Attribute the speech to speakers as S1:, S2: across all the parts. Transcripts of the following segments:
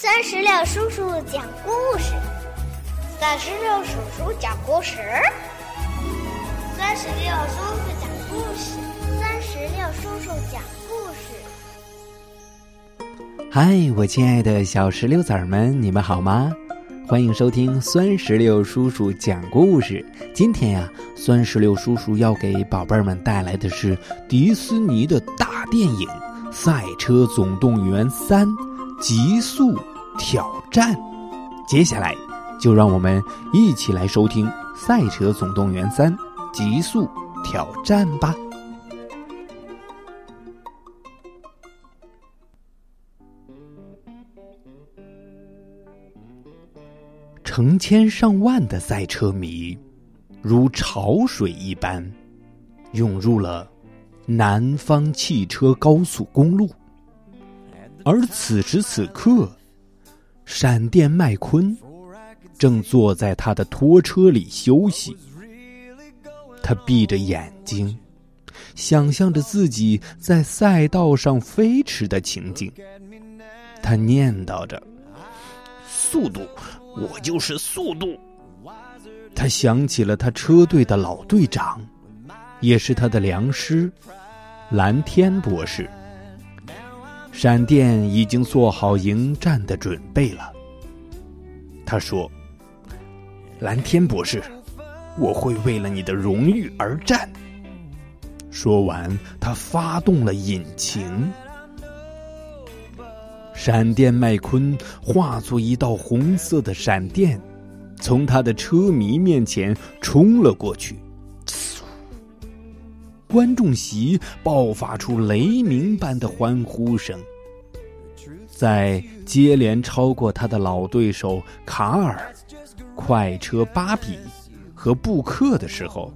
S1: 三十六叔叔讲故事，
S2: 三十六叔叔讲故事，
S1: 三十六叔叔讲故事，三十六叔叔讲故
S3: 事。嗨，我亲爱的小石榴籽儿们，你们好吗？欢迎收听酸石榴叔叔讲故事。今天呀，酸石榴叔叔要给宝贝们带来的是迪士尼的大电影《赛车总动员三》。极速挑战，接下来就让我们一起来收听《赛车总动员三：极速挑战》吧。成千上万的赛车迷如潮水一般涌入了南方汽车高速公路。而此时此刻，闪电麦昆正坐在他的拖车里休息。他闭着眼睛，想象着自己在赛道上飞驰的情景。他念叨着：“速度，我就是速度。”他想起了他车队的老队长，也是他的良师——蓝天博士。闪电已经做好迎战的准备了。他说：“蓝天博士，我会为了你的荣誉而战。”说完，他发动了引擎。闪电麦昆化作一道红色的闪电，从他的车迷面前冲了过去。观众席爆发出雷鸣般的欢呼声，在接连超过他的老对手卡尔、快车芭比和布克的时候，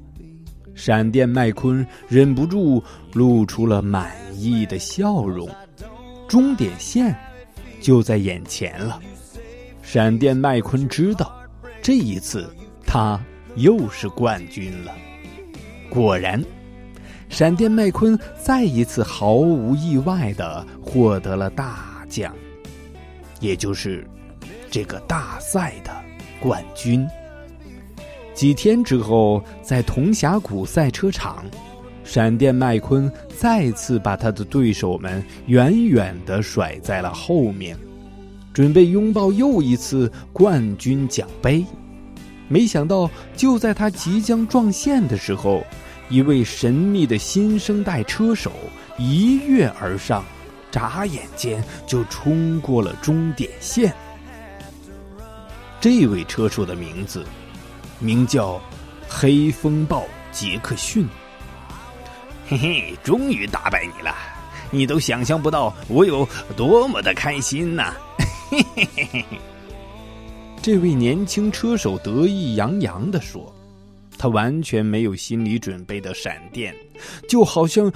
S3: 闪电麦昆忍不住露出了满意的笑容。终点线就在眼前了，闪电麦昆知道，这一次他又是冠军了。果然。闪电麦昆再一次毫无意外的获得了大奖，也就是这个大赛的冠军。几天之后，在铜峡谷赛车场，闪电麦昆再次把他的对手们远远的甩在了后面，准备拥抱又一次冠军奖杯。没想到，就在他即将撞线的时候。一位神秘的新生代车手一跃而上，眨眼间就冲过了终点线。这位车手的名字名叫黑风暴杰克逊。嘿嘿，终于打败你了！你都想象不到我有多么的开心呐！嘿嘿嘿嘿嘿。这位年轻车手得意洋洋的说。他完全没有心理准备的闪电，就好像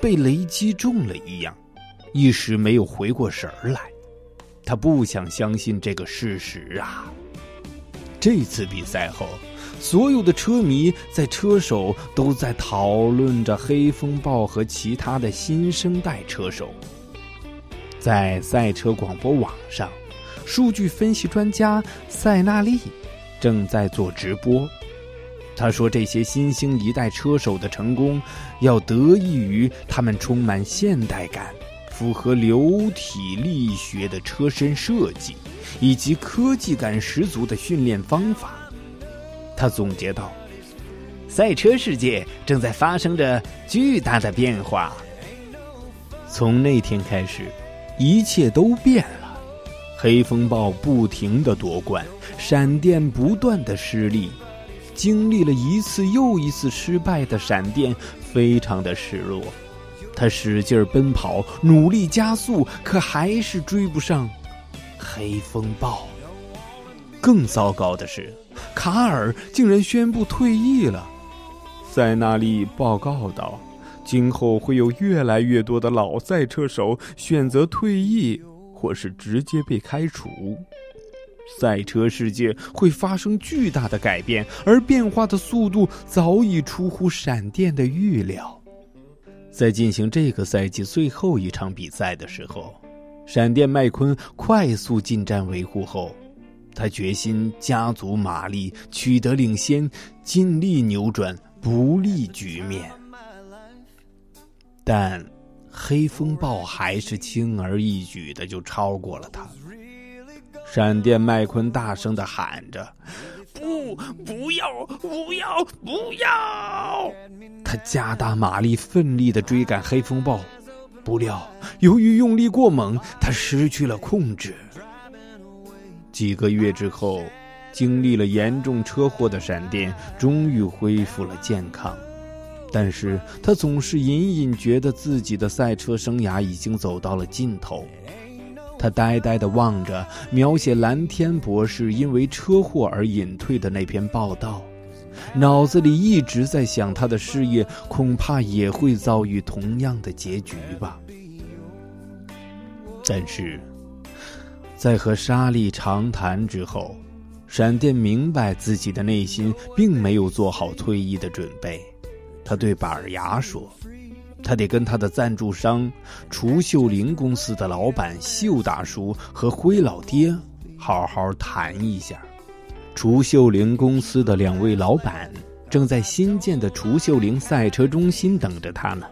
S3: 被雷击中了一样，一时没有回过神儿来。他不想相信这个事实啊！这次比赛后，所有的车迷在车手都在讨论着黑风暴和其他的新生代车手。在赛车广播网上，数据分析专家塞纳利正在做直播。他说：“这些新兴一代车手的成功，要得益于他们充满现代感、符合流体力学的车身设计，以及科技感十足的训练方法。”他总结道：“赛车世界正在发生着巨大的变化。从那天开始，一切都变了。黑风暴不停的夺冠，闪电不断的失利。”经历了一次又一次失败的闪电，非常的失落。他使劲奔跑，努力加速，可还是追不上黑风暴。更糟糕的是，卡尔竟然宣布退役了。塞纳利报告道：“今后会有越来越多的老赛车手选择退役，或是直接被开除。”赛车世界会发生巨大的改变，而变化的速度早已出乎闪电的预料。在进行这个赛季最后一场比赛的时候，闪电麦昆快速进站维护后，他决心加足马力，取得领先，尽力扭转不利局面。但黑风暴还是轻而易举的就超过了他。闪电麦昆大声的喊着：“不，不要，不要，不要！”他加大马力，奋力的追赶黑风暴。不料，由于用力过猛，他失去了控制。几个月之后，经历了严重车祸的闪电终于恢复了健康，但是他总是隐隐觉得自己的赛车生涯已经走到了尽头。他呆呆地望着描写蓝天博士因为车祸而隐退的那篇报道，脑子里一直在想他的事业恐怕也会遭遇同样的结局吧。但是，在和莎莉长谈之后，闪电明白自己的内心并没有做好退役的准备。他对板儿牙说：“他得跟他的赞助商楚秀玲公司的老板秀大叔和灰老爹好好谈一下。”楚秀玲公司的两位老板正在新建的楚秀玲赛车中心等着他呢。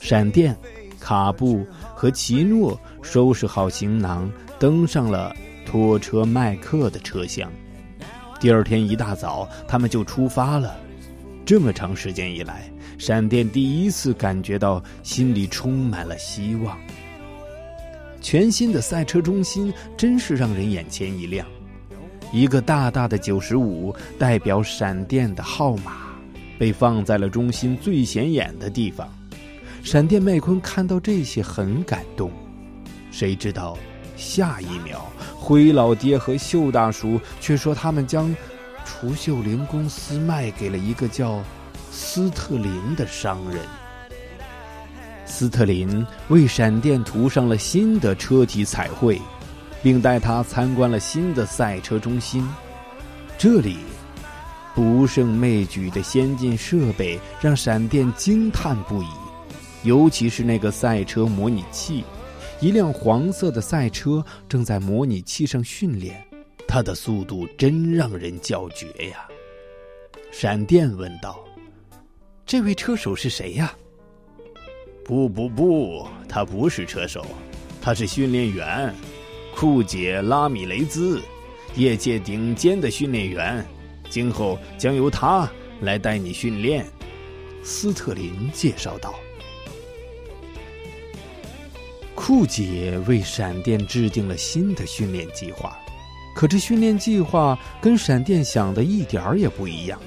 S3: 闪电、卡布和奇诺。收拾好行囊，登上了拖车麦克的车厢。第二天一大早，他们就出发了。这么长时间以来，闪电第一次感觉到心里充满了希望。全新的赛车中心真是让人眼前一亮。一个大大的九十五代表闪电的号码，被放在了中心最显眼的地方。闪电麦昆看到这些很感动。谁知道，下一秒，灰老爹和秀大叔却说他们将楚秀玲公司卖给了一个叫斯特林的商人。斯特林为闪电涂上了新的车体彩绘，并带他参观了新的赛车中心。这里不胜枚举的先进设备让闪电惊叹不已，尤其是那个赛车模拟器。一辆黄色的赛车正在模拟器上训练，他的速度真让人叫绝呀！闪电问道：“这位车手是谁呀？”“不不不，他不是车手，他是训练员，库姐拉米雷兹，业界顶尖的训练员，今后将由他来带你训练。”斯特林介绍道。库姐为闪电制定了新的训练计划，可这训练计划跟闪电想的一点儿也不一样。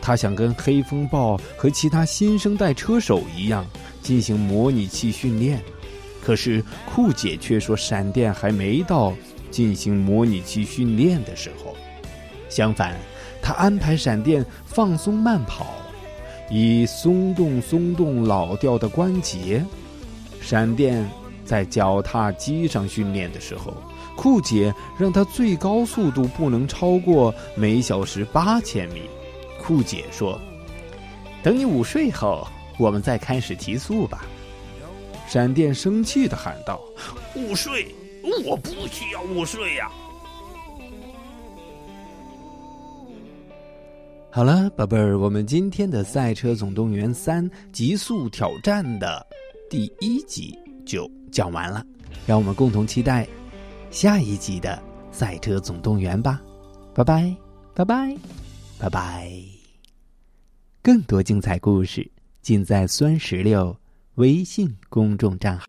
S3: 他想跟黑风暴和其他新生代车手一样进行模拟器训练，可是酷姐却说闪电还没到进行模拟器训练的时候。相反，他安排闪电放松慢跑，以松动松动老掉的关节。闪电。在脚踏机上训练的时候，库姐让他最高速度不能超过每小时八千米。库姐说：“等你午睡后，我们再开始提速吧。”闪电生气的喊道：“午睡？我不需要午睡呀！”好了，宝贝儿，我们今天的《赛车总动员三：极速挑战》的第一集就。讲完了，让我们共同期待下一集的《赛车总动员》吧！拜拜，拜拜，拜拜！更多精彩故事尽在酸石榴微信公众账号。